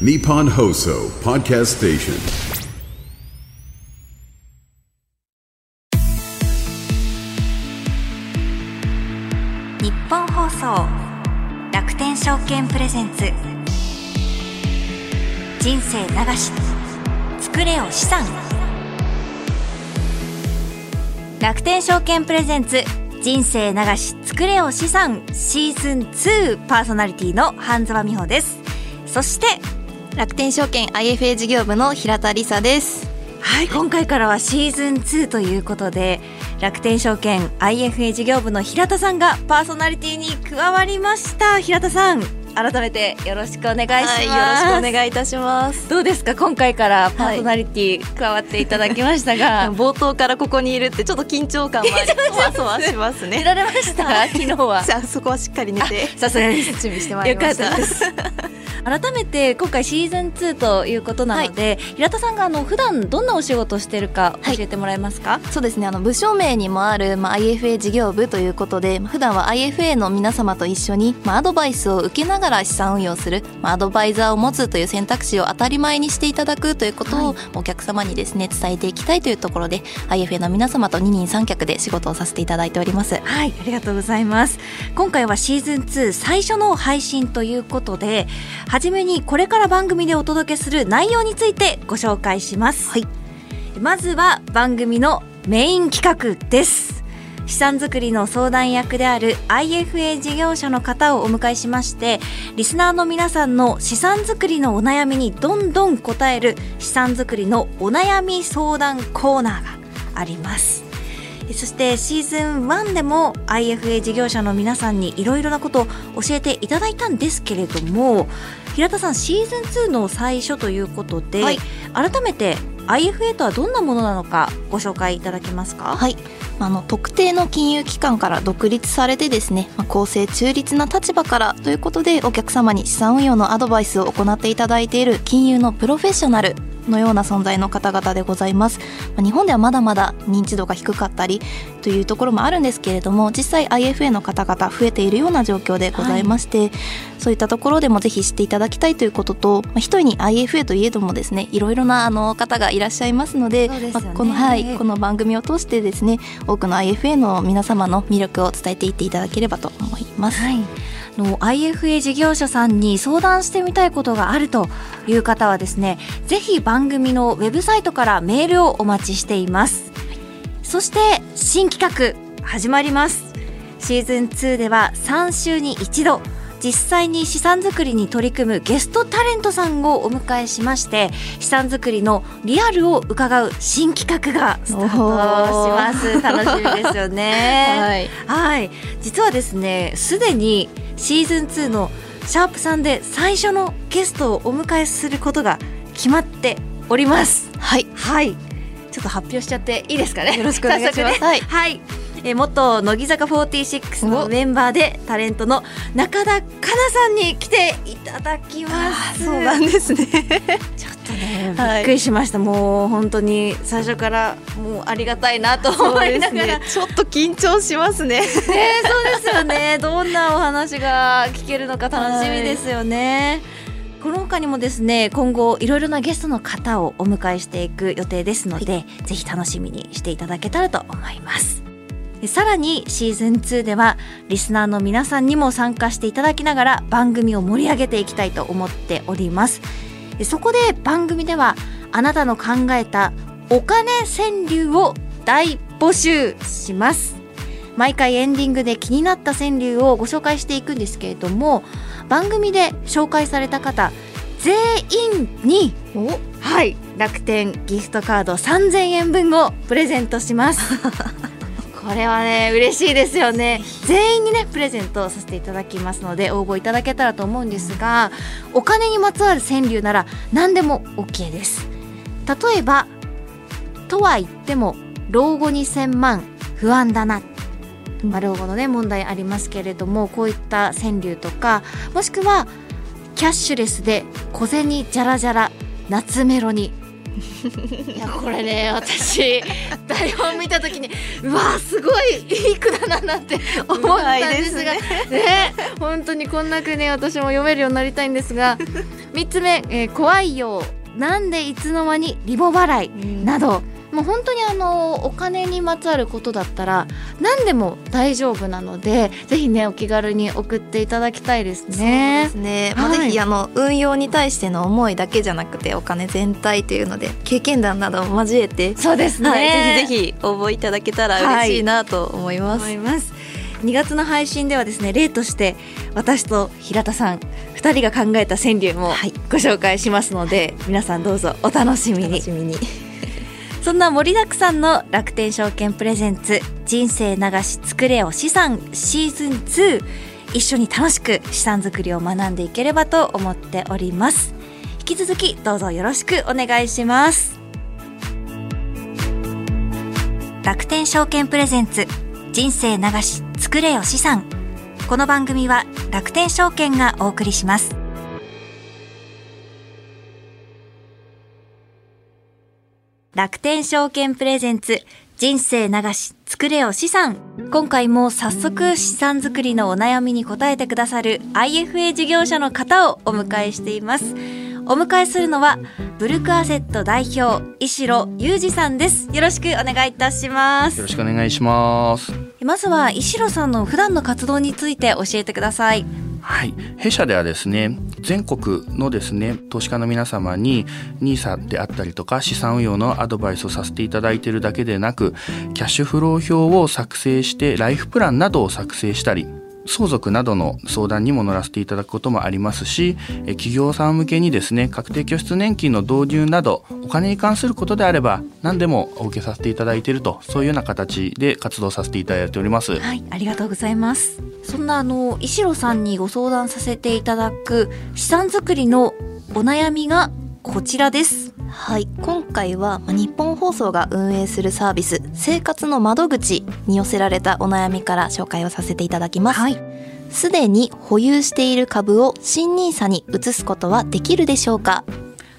Nippon Hoso Podcast Station. 日本放送楽天証券プレゼンツ。人生流し作れよ資産。楽天証券プレゼンツ人生流し作れよ資産。シーズン2パーソナリティの半沢美穂です。そして楽天証券 IFA 事業部の平田理沙です。はい今回からはシーズン2ということで楽天証券 IFA 事業部の平田さんがパーソナリティに加わりました。平田さん改めてよろしくお願いします、はい、よろしくお願いいたします。どうですか？今回からパーソナリティ加わっていただきましたが、冒頭からここにいるってちょっっと緊張感もありそわそわしますね。寝られました？昨日は。じゃあそこはしっかり寝て。さすがです準備してまいりました。よかったです改めて今回シーズン2ということなので、はい、平田さんがあの普段どんなお仕事をしているか教えてもらえますか、はい、そうですねあの部署名にもある、まあ、IFA 事業部ということで普段は IFA の皆様と一緒に、まあ、アドバイスを受けながら資産運用する、まあ、アドバイザーを持つという選択肢を当たり前にしていただくということをお客様にですね伝えていきたいというところで IFA の皆様と二人三脚で仕事をさせていただいております。はいありがとうございます。今回はシーズン2最初の配信ということで初めにこれから番組でお届けする内容についてご紹介します、はい、まずは番組のメイン企画です。資産作りの相談役である IFA 事業者の方をお迎えしましてリスナーの皆さんの資産作りのお悩みにどんどん答える資産作りのお悩み相談コーナーがありますそしてシーズン1でも IFA 事業者の皆さんにいろいろなことを教えていただいたんですけれども平田さんシーズン2の最初ということで、はい、改めて IFA とはどんなものなのかご紹介いただけますか？はい。あの特定の金融機関から独立されてですね、まあ、公正中立な立場からということでお客様に資産運用のアドバイスを行っていただいている金融のプロフェッショナルのような存在の方々でございます、まあ、日本ではまだまだ認知度が低かったりというところもあるんですけれども実際 IFA の方々増えているような状況でございまして、はい、そういったところでもぜひ知っていただきたいということと、まあ、一人に IFA といえどもですねいろいろなあの方がいらっしゃいますので、ね、まあ、このはいこの番組を通してですね多くの IFA の皆様の魅力を伝えていっていただければと思います。はいの IFA 事業者さんに相談してみたいことがあるという方はですねぜひ番組のウェブサイトからメールをお待ちしています。そして新企画始まります。シーズン2では3週に1度実際に資産作りに取り組むゲストタレントさんをお迎えしまして資産作りのリアルを伺う新企画がスタートします。楽しみですよね。はい、はい、実はですねすでにシーズン2のシャープさんで最初のゲストをお迎えすることが決まっております。はい。はい。ちょっと発表しちゃっていいですかね。よろしくお願いします、ね、はい、はいえ元乃木坂46のメンバーでタレントの中田香奈さんに来ていただきます。そうなんですね。ちょっとねびっくりしました、はい、もう本当に最初からもうありがたいなと思いながら、ね、ちょっと緊張しますね。ねそうですよね。どんなお話が聞けるのか楽しみですよね、はい。この他にもですね今後いろいろなゲストの方をお迎えしていく予定ですので、はい、ぜひ楽しみにしていただけたらと思いますさらにシーズン2ではリスナーの皆さんにも参加していただきながら番組を盛り上げていきたいと思っております。そこで番組ではあなたの考えたお金川柳を大募集します。毎回エンディングで気になった川柳をご紹介していくんですけれども番組で紹介された方全員にはい楽天ギフトカード3000円分をプレゼントします これはね嬉しいですよね。全員にねプレゼントさせていただきますので応募いただけたらと思うんですがお金にまつわる川柳なら何でも OK です。例えばとは言っても老後2000万不安だな。まあ、老後のね問題ありますけれどもこういった川柳とかもしくはキャッシュレスで小銭じゃらじゃら夏メロにいやこれね私台本見た時にうわすごいいい句だななんて思ったんですがね。ね本当にこんな句ね私も読めるようになりたいんですが3つ目、えー怖いよなんでいつの間にリボ払いなどもう本当にあのお金にまつわることだったら何でも大丈夫なのでぜひねお気軽に送っていただきたいですね。ですね、まあ、はいぜひあの運用に対しての思いだけじゃなくてお金全体というので経験談などを交えて、そうですね、はい、ぜひぜひ応募いただけたら嬉しいなと思います、思います。2月の配信ではですね例として私と平田さん2人が考えた川柳もはい。ご紹介しますので、皆さんどうぞお楽しみに。楽しみにそんな盛りだくさんの楽天証券プレゼンツ人生流し作れよ資産シーズン2一緒に楽しく資産作りを学んでいければと思っております。引き続きどうぞよろしくお願いします。楽天証券プレゼンツ人生流し作れよ資産。この番組は楽天証券がお送りします。楽天証券プレゼンツ人生流し作れよ資産。今回も早速資産作りのお悩みに答えてくださる IFA 事業者の方をお迎えしています。お迎えするのはブルクアセット代表石野裕二さんです。よろしくお願いいたします。よろしくお願いします。まずは石野さんの普段の活動について教えてくださいはい、弊社ではですね、全国のですね、投資家の皆様に NISA であったりとか資産運用のアドバイスをさせていただいているだけでなく、キャッシュフロー表を作成してライフプランなどを作成したり、相続などの相談にも乗らせていただくこともありますし、え企業さん向けにですね、確定拠出年金の導入など、お金に関することであれば、何でもお受けさせていただいていると、そういうような形で活動させていただいております。はい、ありがとうございます。そんなあの石野さんにご相談させていただく資産作りのお悩みがこちらです。はい。今回はまあ日本放送が運営するサービス生活の窓口に寄せられたお悩みから紹介をさせていただきます。はい、すでに保有している株を新ニーサに移すことはできるでしょうか？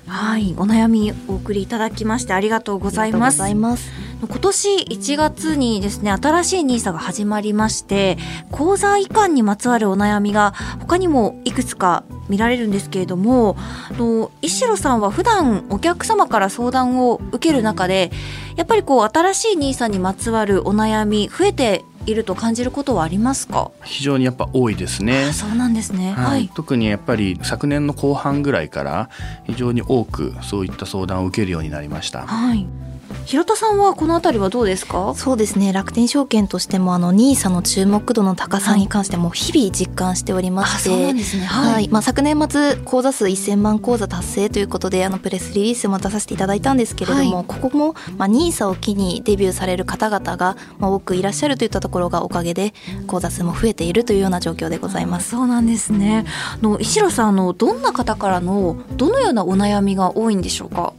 はい、お悩みお送りいただきましてありがとうございます。ます。今年1月にですね新しいニーサが始まりまして口座移管にまつわるお悩みが他にもいくつか見られるんですけれどもあの石野さんは普段お客様から相談を受ける中でやっぱりこう新しいニーサにまつわるお悩み増えていると感じることはありますか、非常にやっぱ多いですね。あ。そうなんですね。ははいい、特にやっぱり昨年の後半ぐらいから非常に多くそういった相談を受けるようになりました。はい、平田さんはこのあたりはどうですか？そうですね。楽天証券としてもあのニーサの注目度の高さに関しても日々実感しておりまして、ですね。はい、まあ、昨年末口座数1000万口座達成ということであのプレスリリースも出させていただいたんですけれども、はここも、まあ、NISA を機にデビューされる方々が、まあ、多くいらっしゃるといったところがおかげで口座数も増えているというような状況でございます。そうなんですね。あの石野さんあのどんな方からのどのようなお悩みが多いんでしょうか？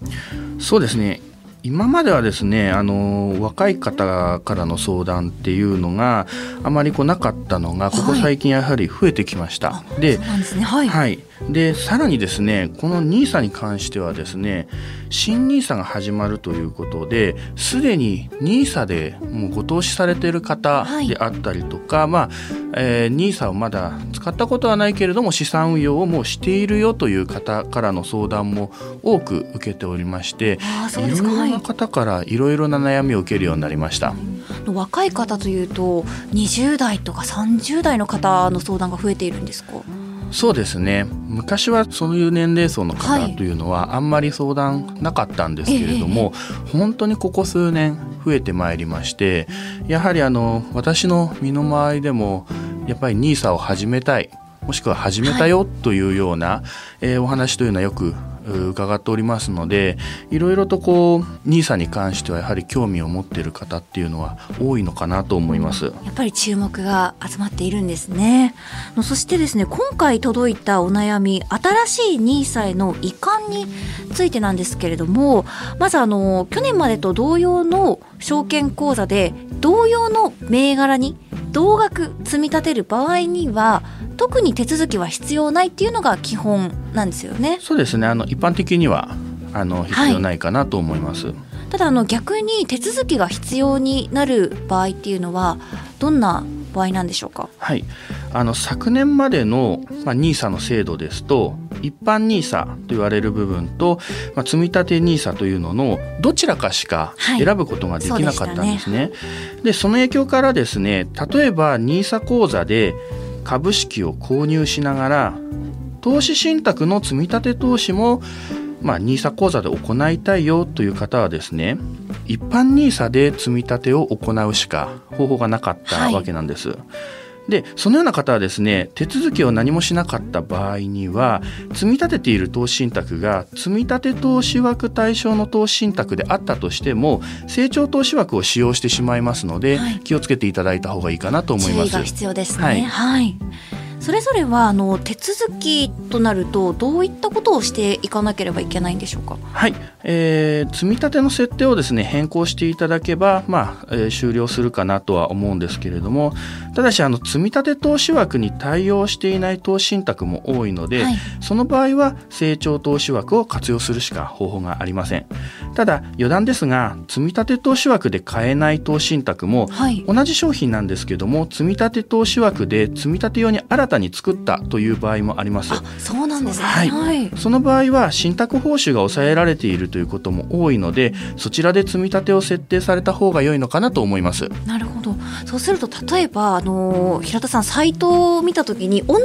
そうですね今まではですねあの若い方からの相談っていうのがあまりこうなかったのがここ最近やはり増えてきました。でそうなんですね。はい。はい、でさらにですねこの NISA に関してはですね新 NISA が始まるということですでに NISA でもうご投資されている方はいであったりとか、まあえー、NISA をまだ使ったことはないけれども資産運用をもうしているよという方からの相談も多く受けておりましていろいろな。方からいろいろな悩みを受けるようになりました。若い方というと20代とか30代の方の相談が増えているんですか？そうですね。昔はそういう年齢層のはい。方というのはあんまり相談なかったんですけれども、本当にここ数年増えてまいりましてやはりあの私の身の回りでもやっぱり NISA を始めたいもしくは始めたよというような、えーお話というのはよくう伺っておりますのでいろいろとこう NISA に関してはやはり興味を持っている方っていうのは多いのかなと思います。やっぱり注目が集まっているんですね。そしてですね今回届いたお悩み新しい NISA への移管についてなんですけれどもまずあの去年までと同様の証券口座で同様の銘柄に同額積み立てる場合には特に手続きは必要ないっていうのが基本なんですよね。そうですねあの一般的にはあの必要ないかなと思います。ただあの逆に手続きが必要になる場合っていうのはどんな場合なんでしょうか？はい、あの昨年までの、まあ、NISA の制度ですと一般 NISA と言われる部分と、まあ、積立 NISA というののどちらかしかはい選ぶことができなかったんですね。そでその影響からですね例えば NISA 口座で株式を購入しながら投資信託の積み立て投資もま、NISA 口座で行いたいよという方はですね一般 NISA で積み立てを行うしか方法がなかったわけなんです。でそのような方はですね手続きを何もしなかった場合には積み立てている投資信託が積み立て投資枠対象の投資信託であったとしても成長投資枠を使用してしまいますので、はい気をつけていただいた方がいいかなと思います。注意が必要ですね。はいはい。それぞれはあの手続きとなるとどういったことをしていかなければいけないんでしょうか？はい、えー積み立ての設定をですね変更していただけば、まあえー終了するかなとは思うんですけれどもただしあの積み立て投資枠に対応していない投資信託も多いので、はいその場合は成長投資枠を活用するしか方法がありませんただ余談ですが積み立て投資枠で買えない投資信託もはい。同じ商品なんですけども積み立て投資枠で積み立て用に新たに作ったという場合もありますあ、そうなんですね。はいはい。その場合は信託報酬が抑えられているということも多いのでそちらで積み立てを設定された方が良いのかなと思いますなるほど。そうすると例えばあの平田さんサイトを見たときに同じ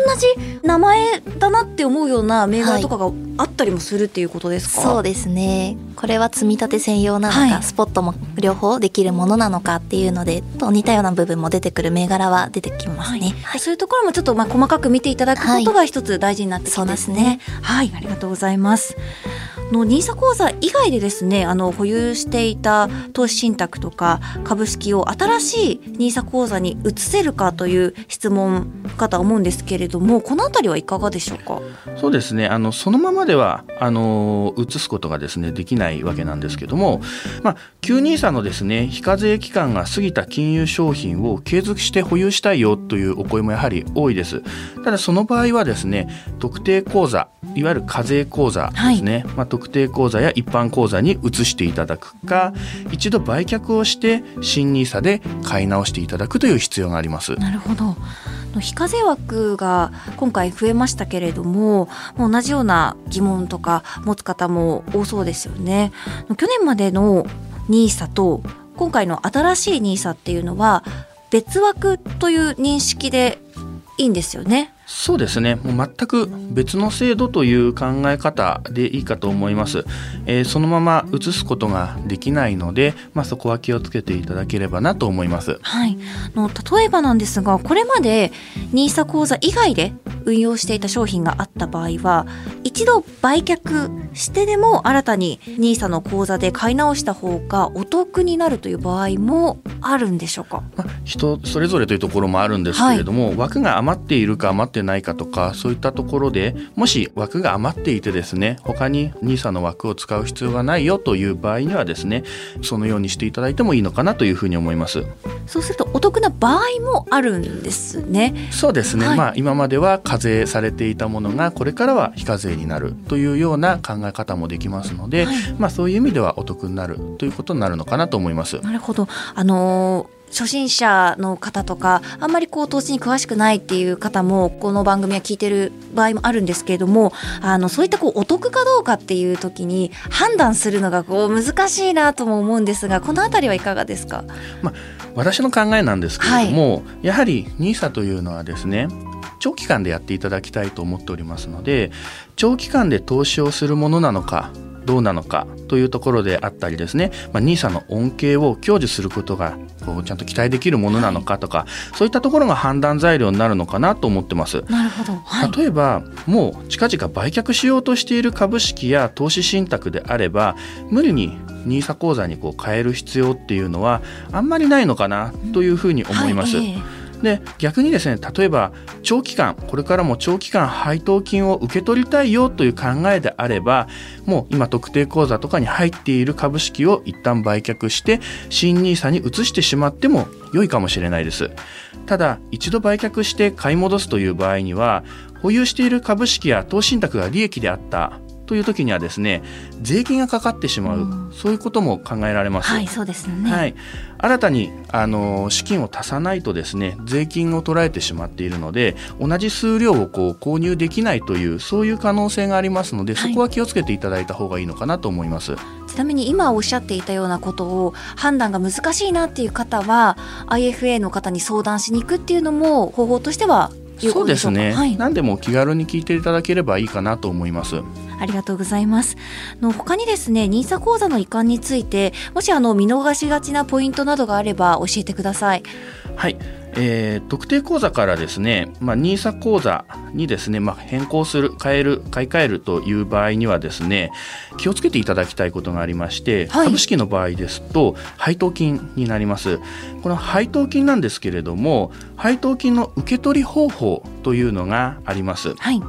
名前だなって思うような銘柄とかがあったりもするっていうことですか？そうですねこれは積み立て専用なのか、はいスポットも両方できるものなのかっていうのでと似たような部分も出てくる銘柄は出てきますね、はい、そういうところもちょっとまあ細かく見ていただくことが一つ大事になってきそうまですすね。はい、ありがとうございます。あの NISA 口座以外でですね、あの保有していた投資信託とか株式を新しい NISA 口座に移せるかという質問かとは思うんですけれども、このあたりはいかがでしょうか？そうですねあのそのままではあの移すことがですねできないわけなんですけども、まあ、923のですね非課税期間が過ぎた金融商品を継続して保有したいよというお声もやはり多いですただその場合はですね特定口座いわゆる課税口座ですね、まあ、特定口座や一般口座に移していただくか一度売却をして新 NISA で買い直していただくという必要があります。なるほど。非課税枠が今回増えましたけれども、同じような疑問とか持つ方も多そうですよね。去年までの NISA と今回の新しい NISA っていうのは別枠という認識でいいんですよね。そうですね。もう全く別の制度という考え方でいいかと思います、えーそのまま移すことができないので、まあ、そこは気をつけていただければなと思います。はい、あの例えばなんですがこれまで NISA 口座以外で運用していた商品があった場合は一度売却してでも新たに NISA の口座で買い直した方がお得になるという場合もあるんでしょうか？まあ、人それぞれというところもあるんですけれども、枠が余っているか余ってないかとかそういったところでもし枠が余っていてですね他に NISA の枠を使う必要がないよという場合にはですねそのようにしていただいてもいいのかなというふうに思います。そうするとお得な場合もあるんですね。そうですね、はい。まあ今までは課税されていたものがこれからは非課税になるというような考え方もできますので、まあそういう意味ではお得になるということになるのかなと思います。なるほど。あのー初心者の方とかあんまりこう投資に詳しくないっていう方もこの番組は聞いてる場合もあるんですけれどもあのそういったこうお得かどうかっていう時に判断するのがこう難しいなとも思うんですがこのあたりはいかがですか？私の考えなんですけれども、やはり NISA というのはですね長期間でやっていただきたいと思っておりますので長期間で投資をするものなのかどうなのかというところであったりですね、まあ、NISA の恩恵を享受することがこうちゃんと期待できるものなのかとか、そういったところが判断材料になるのかなと思ってます。なるほど。はい。例えばもう近々売却しようとしている株式や投資信託であれば無理に NISA 口座にこう変える必要っていうのはあんまりないのかなというふうに思います。はい。ええで逆にですね例えば長期間これからも長期間配当金を受け取りたいよという考えであればもう今特定口座とかに入っている株式を一旦売却して新 NISA に移してしまっても良いかもしれないです。ただ一度売却して買い戻すという場合には保有している株式や投資信託が利益であった。という時にはですね税金がかかってしまう、うん。そういうことも考えられます。はいそうですよね、はい、新たにあの資金を足さないとですね税金を取られてしまっているので同じ数量をこう購入できないというそういう可能性がありますので、はい。そこは気をつけていただいた方がいいのかなと思います。ちなみに今おっしゃっていたようなことを判断が難しいなっていう方は IFA の方に相談しに行くっていうのも方法としては有そうですね、はい、何でも気軽に聞いていただければいいかなと思います。ありがとうございます。あの他にですね、ニーサ講座の移管について、もしあの見逃しがちなポイントなどがあれば教えてください。はい、えー特定口座からですね、まあ、NISA 口座にですね、まあ、変更する変える買い替えるという場合にはですね気をつけていただきたいことがありまして、はい株式の場合ですと配当金になりますこの配当金なんですけれども配当金の受け取り方法というのがありますはい。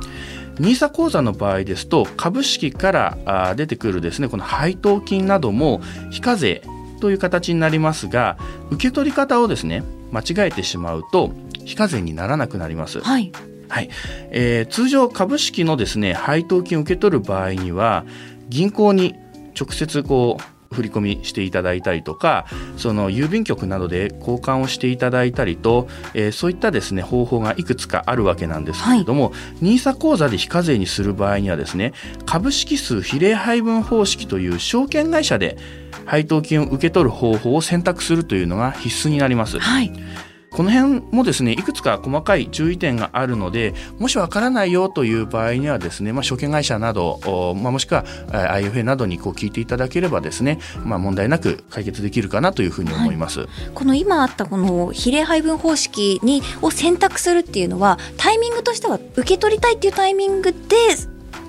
NISA 口座の場合ですと株式から出てくるですねこの配当金なども非課税という形になりますが受け取り方をですね間違えてしまうと非課税にならなくなります。はい。はいえー通常株式のですね配当金を受け取る場合には銀行に直接こう振り込みしていただいたりとかその郵便局などで交換をしていただいたりと、えーそういったですね方法がいくつかあるわけなんですけれども、NISA 口座で非課税にする場合にはですね株式数比例配分方式という証券会社で配当金を受け取る方法を選択するというのが必須になります。はい。この辺もですねいくつか細かい注意点があるのでもしわからないよという場合にはですね、まあ、証券会社など、おまあ、もしくはえー IFA などにこう聞いていただければですね、まあ、問題なく解決できるかなというふうに思います。この今あったこの比例配分方式にを選択するっていうのはタイミングとしては受け取りたいっていうタイミングで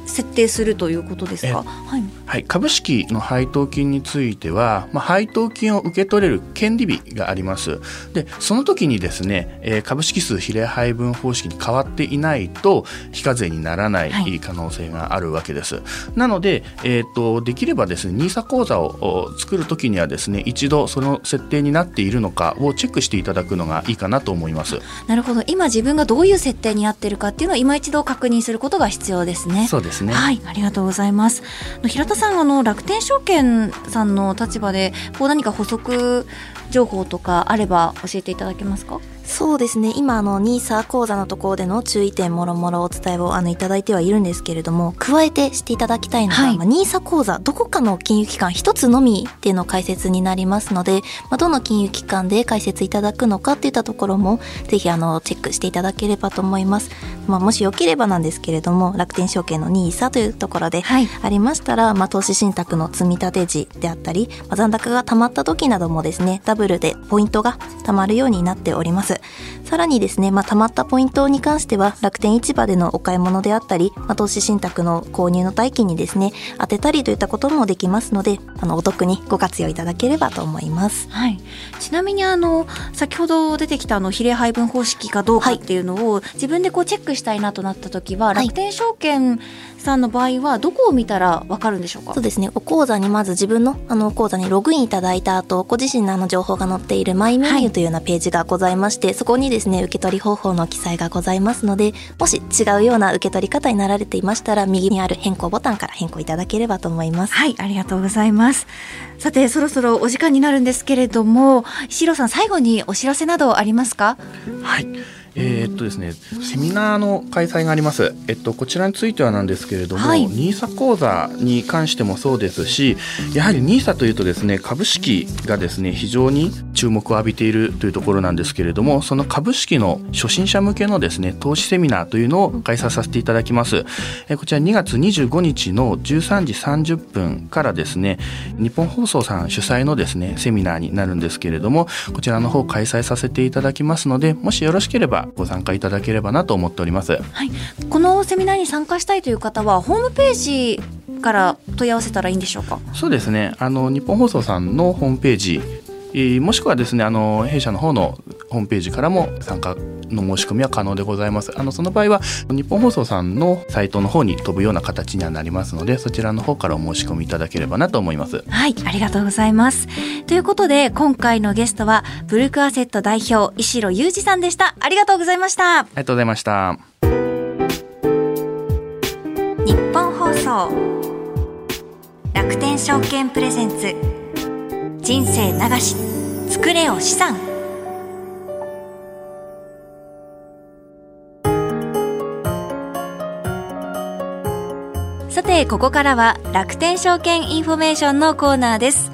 設定するということですか？はい。はい、株式の配当金については、まあ、配当金を受け取れる権利日があります。で、その時にですね、えー株式数比例配分方式に変わっていないと非課税にならなはいい可能性があるわけです。なので、えー、とできればですね、NISA 口座をお作る時にはですね、一度その設定になっているのかをチェックしていただくのがいいかなと思います。なるほど。今自分がどういう設定になってるかっていうのを今一度確認することが必要ですね。そうですね。はい、ありがとうございます。平田さん、あの楽天証券さんの立場で、こう何か補足情報とかあれば教えていただけますか？そうですね。今あの NISA 講座のところでの注意点もろもろお伝えをあのいただいてはいるんですけれども加えてしていただきたいのが、はい。まあ、NISA 講座どこかの金融機関一つのみっていうの解説になりますので、まあ、どの金融機関で解説いただくのかっていったところもぜひあのチェックしていただければと思います、まあ、もしよければなんですけれども楽天証券の NISA というところではい。ありましたら、まあ、投資信託の積み立て時であったり、まあ、残高が溜まった時などもですねダブルでポイントが貯まるようになっておりますさらにですね、まあ、貯まったポイントに関しては楽天市場でのお買い物であったり、まあ、投資信託の購入の代金にですね当てたりといったこともできますのであのお得にご活用いただければと思います。はい。ちなみにあの先ほど出てきたあの比例配分方式かどうかっていうのを、自分でこうチェックしたいなとなった時は、はい。楽天証券さんの場合はどこを見たらわかるんでしょうか？そう。ですねお口座にまず自分のあのお口座にログインいただいた後ご自身のあの情報が載っているマイメニューというようなページがございまして、そこにですね受け取り方法の記載がございますのでもし違うような受け取り方になられていましたら右にある変更ボタンから変更いただければと思いますはい、ありがとうございます。さて、そろそろお時間になるんですけれども、石郎さん、最後にお知らせなどありますか？はい。えーっとですね、セミナーの開催があります。えっと、こちらについてはなんですけれども、はい NISA 講座に関してもそうですし、やはり NISA というとですね、株式がですね、非常に注目を浴びているというところなんですけれども、その株式の初心者向けのですね、投資セミナーというのを開催させていただきます。えこちら2月25日の13時30分からですね、日本放送さん主催のですね、セミナーになるんですけれども、こちらの方開催させていただきますので、もしよろしければご参加いただければなと思っております。はい。このセミナーに参加したいという方は、ホームページから問い合わせたらいいんでしょうかそうですね。あの日本放送さんのホームページ、もしくはですね、あの弊社の方のホームページからも参加の申し込みは可能でございます。あのその場合は日本放送さんのサイトの方に飛ぶような形にはなりますので、そちらの方からお申し込みいただければなと思います。はい、ありがとうございます。ということで、今回のゲストは、ブルクアセット代表、石野裕二さんでした。ありがとうございました。ありがとうございました。日本放送楽天証券プレゼンツ人生流し作れよ資産。さてここからは楽天証券インフォメーションのコーナーです。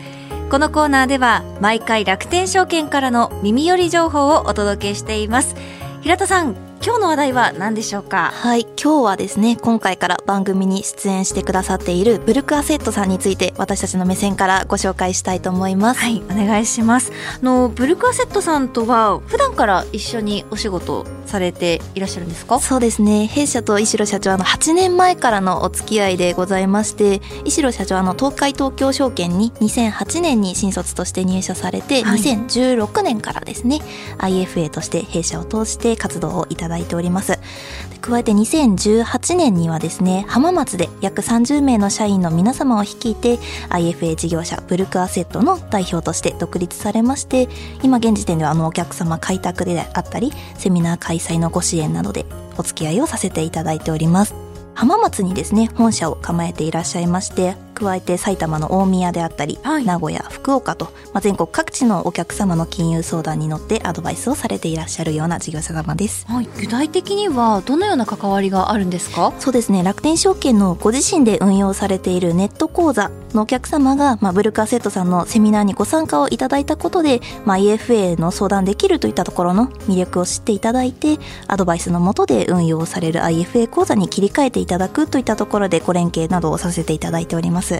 このコーナーでは毎回楽天証券からの耳寄り情報をお届けしています。平田さん今日の話題は何でしょうか？はい今日はですね今回から番組に出演してくださっているブルクアセットさんについて私たちの目線からご紹介したいと思います。はいお願いします。あのブルクアセットさんとは普段から一緒にお仕事されていらっしゃるんですか？そうですね。弊社と石野社長はの8年前からのお付き合いでございまして石野社長はの東海東京証券に2008年に新卒として入社されて、はい。2016年からですね IFA として弊社を通して活動をいただいております。で加えて2018年にはですね浜松で約30名の社員の皆様を率いて IFA 事業者ブルクアセットの代表として独立されまして今現時点ではあのお客様開拓であったりセミナー開催のご支援などでお付き合いをさせていただいております。浜松にですね本社を構えていらっしゃいまして加えて埼玉の大宮であったり、はい。名古屋福岡と、まあ、全国各地のお客様の金融相談に乗ってアドバイスをされていらっしゃるような事業者様です。はい。具体的にはどのような関わりがあるんですか？そうですね。楽天証券のご自身で運用されているネット講座のお客様が、まあ、ブルカーセットさんのセミナーにご参加をいただいたことで、まあ、EFA の相談できるといったところの魅力を知っていただいてアドバイスのもとで運用される IFA 講座に切り替えていただくといったところでご連携などをさせていただいております。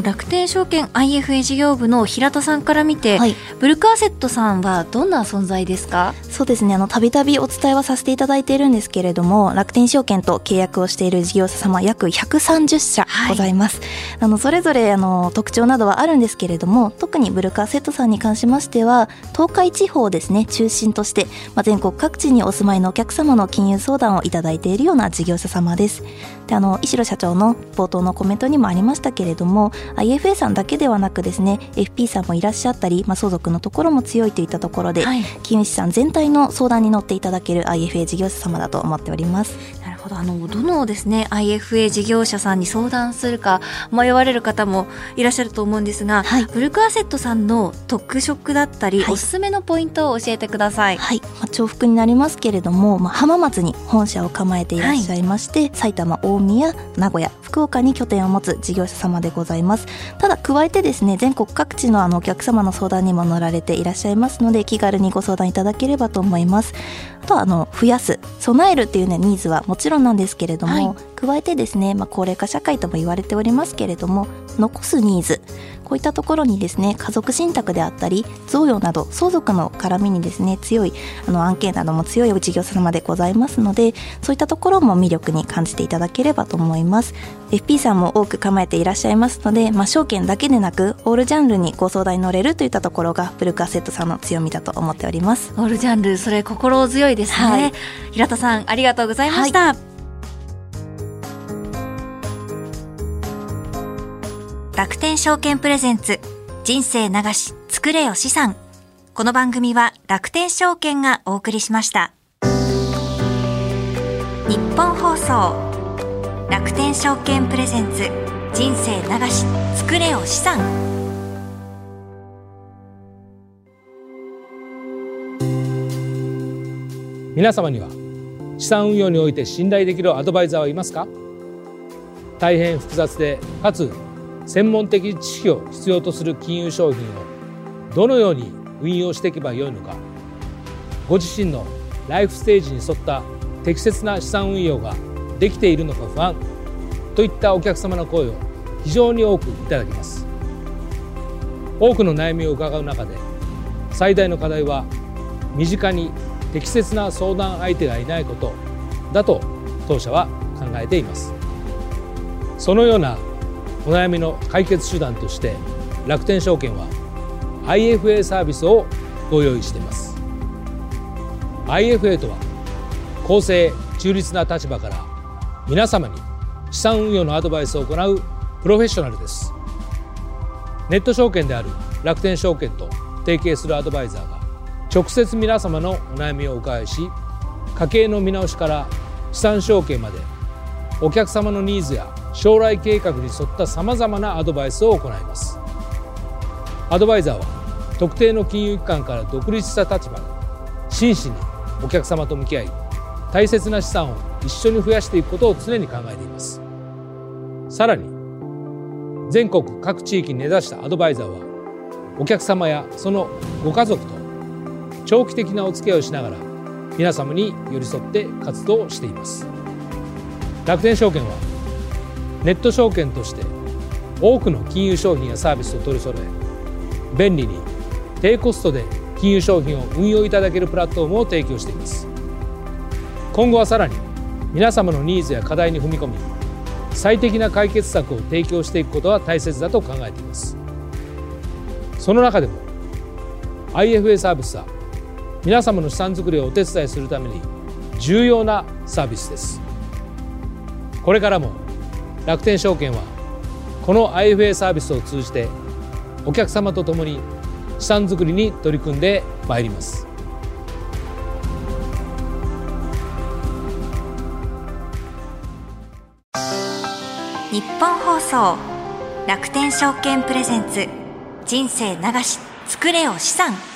楽天証券 IFA 事業部の平田さんから見て、はい。ブルクアセットさんはどんな存在ですか？そうですね。あのたびたびお伝えはさせていただいているんですけれども楽天証券と契約をしている事業者様約130社ございます、あのそれぞれあの特徴などはあるんですけれども特にブルカーセットさんに関しましては東海地方をですね中心として、まあ、全国各地にお住まいのお客様の金融相談をいただいているような事業者様です。であの石野社長の冒頭のコメントにもありましたけれども IFA さんだけではなくですね FP さんもいらっしゃったり、まあ、相続のところも強いといったところで、はい。金融資産全体の相談に乗っていただける IFA 事業者様だと思っております。なるほど。あのどのですね IFA 事業者さんに相談するか迷われる方もいらっしゃると思うんですが、はい。ブルクアセットさんの特色だったり、はい。おすすめのポイントを教えてください。はい、まあ、重複になりますけれども、まあ、浜松に本社を構えていらっしゃいまして、埼玉大宮名古屋福岡に拠点を持つ事業者様でございます。ただ加えてですね全国各地のあのお客様の相談にも乗られていらっしゃいますので気軽にご相談いただければと思います。あとはあの増やす備えるっていうねニーズはもちろんなんですけれども、はい。加えてですね、まあ、高齢化社会とも言われておりますけれども残すニーズこういったところにですね家族信託であったり贈与など相続の絡みにですね強いあの案件なども強い事業者様でございますのでそういったところも魅力に感じていただければと思います。FP さんも多く構えていらっしゃいますので、まあ、証券だけでなくオールジャンルにご相談に乗れるといったところがブルクアセットさんの強みだと思っております。オールジャンルそれ心強いですね、はい。平田さんありがとうございました、楽天証券プレゼンツ人生流し作れよ資産。この番組は楽天証券がお送りしました。日本放送楽天証券プレゼンツ人生流し作れよ資産。皆様には資産運用において信頼できるアドバイザーはいますか？大変複雑でかつ専門的知識を必要とする金融商品をどのように運用していけばよいのか。ご自身のライフステージに沿った適切な資産運用ができているのか不安。といったお客様の声を非常に多くいただきます。多くの悩みを伺う中で最大の課題は身近に適切な相談相手がいないことだと当社は考えています。そのようなお悩みの解決手段として楽天証券は IFA サービスをご用意しています。IFA とは公正中立な立場から皆様に資産運用のアドバイスを行うプロフェッショナルです。ネット証券である楽天証券と提携するアドバイザーが直接皆様のお悩みをお伺いし家計の見直しから資産承継までお客様のニーズや将来計画に沿ったさまざまなアドバイスを行います。アドバイザーは特定の金融機関から独立した立場で真摯にお客様と向き合い大切な資産を一緒に増やしていくことを常に考えています。さらに全国各地域に根ざしたアドバイザーはお客様やそのご家族と長期的なお付き合いをしながら皆様に寄り添って活動しています。楽天証券はネット証券として多くの金融商品やサービスを取り揃え便利に低コストで金融商品を運用いただけるプラットフォームを提供しています。今後はさらに皆様のニーズや課題に踏み込み最適な解決策を提供していくことは大切だと考えています。その中でも IFA サービスは皆様の資産づくりをお手伝いするために重要なサービスです。これからも楽天証券はこの IFA サービスを通じてお客様と共に資産づくりに取り組んでまいります。日本放送楽天証券プレゼンツ人生流し作れよ資産。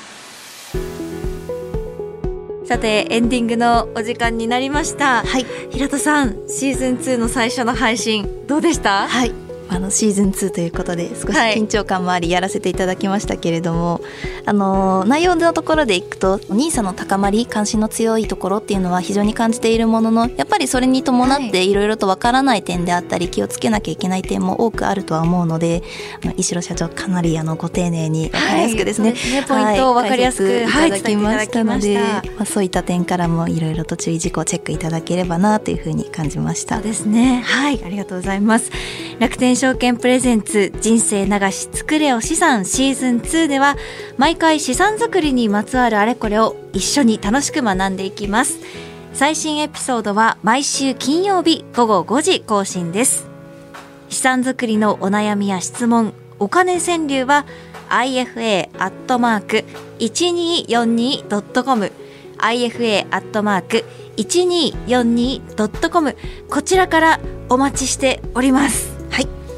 さてエンディングのお時間になりました。はい。平田さんシーズン2の最初の配信どうでした？はいあのシーズン2ということで少しはい。緊張感もありやらせていただきましたけれども、あの内容のところでいくと NISA の高まり関心の強いところっていうのは非常に感じているもののやっぱりそれに伴ってい。ろいろとわからない点であったり気をつけなきゃいけない点も多くあるとは思うので石野社長かなりあのご丁寧にわかりやすくですね,、はいすね。ポイントをわかりやすくはいただきましたので、まあ、そういった点からもいろいろと注意事項をチェックいただければなというふうに感じました。ですね。はい。ありがとうございます。楽天証券プレゼンツ人生流し作れよ資産シーズン2では毎回資産作りにまつわるあれこれを一緒に楽しく学んでいきます。最新エピソードは毎週金曜日午後5時更新です。資産作りのお悩みや質問お金川柳は ifa.1242.com ifa.1242.com こちらからお待ちしております。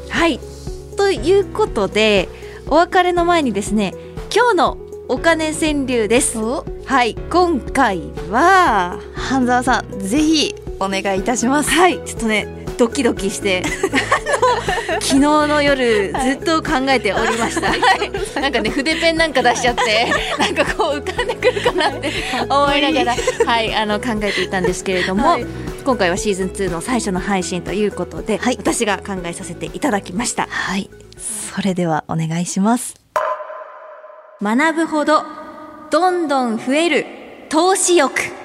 はい。はいということでお別れの前にですね今日のお金川柳です。はい。今回は半沢さんぜひお願いいたします。はい。ちょっとねドキドキして 昨日の夜ずっと考えておりました、はい、なんかね筆ペンなんか出しちゃってなんかこう浮かんでくるかなって思いながらはい。あの考えていたんですけれども、はい今回はシーズン2の最初の配信ということで、はい。私が考えさせていただきました。はい、それではお願いします。学ぶほどどんどん増える投資欲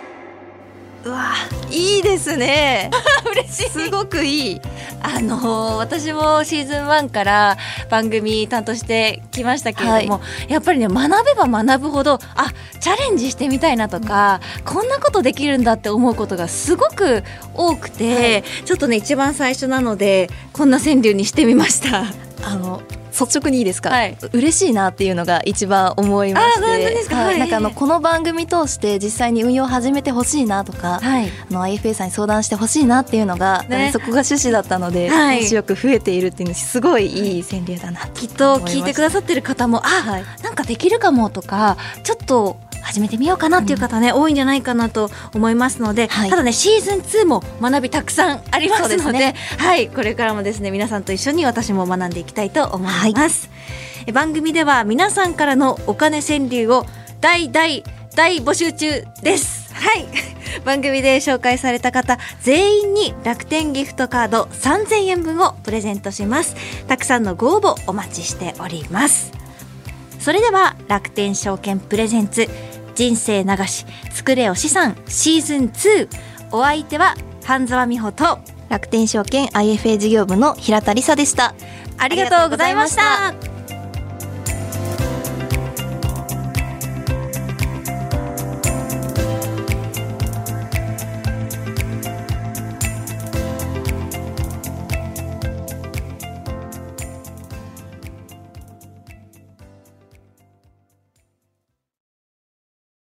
うわ、いいですね。嬉しいすごくいい。あのー私もシーズン1から番組担当してきましたけれども、やっぱりね学べば学ぶほどあチャレンジしてみたいなとか、こんなことできるんだって思うことがすごく多くて、ちょっとね一番最初なのでこんな川柳にしてみました。あの率直にいいですか、はい。嬉しいなっていうのが一番思いまして。なんかあのこの番組通して実際に運用を始めてほしいなとか、はい。あの IFA さんに相談してほしいなっていうのが、ね。そこが趣旨だったので、はい。投資欲増えているっていうのすごいいい川柳だなときっと聞いてくださってる方もあ、はい。なんかできるかもとかちょっと始めてみようかなっていう方ね、多いんじゃないかなと思いますので、はい。ただねシーズン2も学びたくさんありますのでね。はいこれからもですね皆さんと一緒に私も学んでいきたいと思います、え番組では皆さんからのお金川柳を大大大募集中です。はい。番組で紹介された方全員に楽天ギフトカード3000円分をプレゼントします。たくさんのご応募お待ちしております。それでは楽天証券プレゼンツ人生流し作れよ資産シーズン2お相手は半沢美穂と楽天証券 IFA 事業部の平田理沙でした。ありがとうございました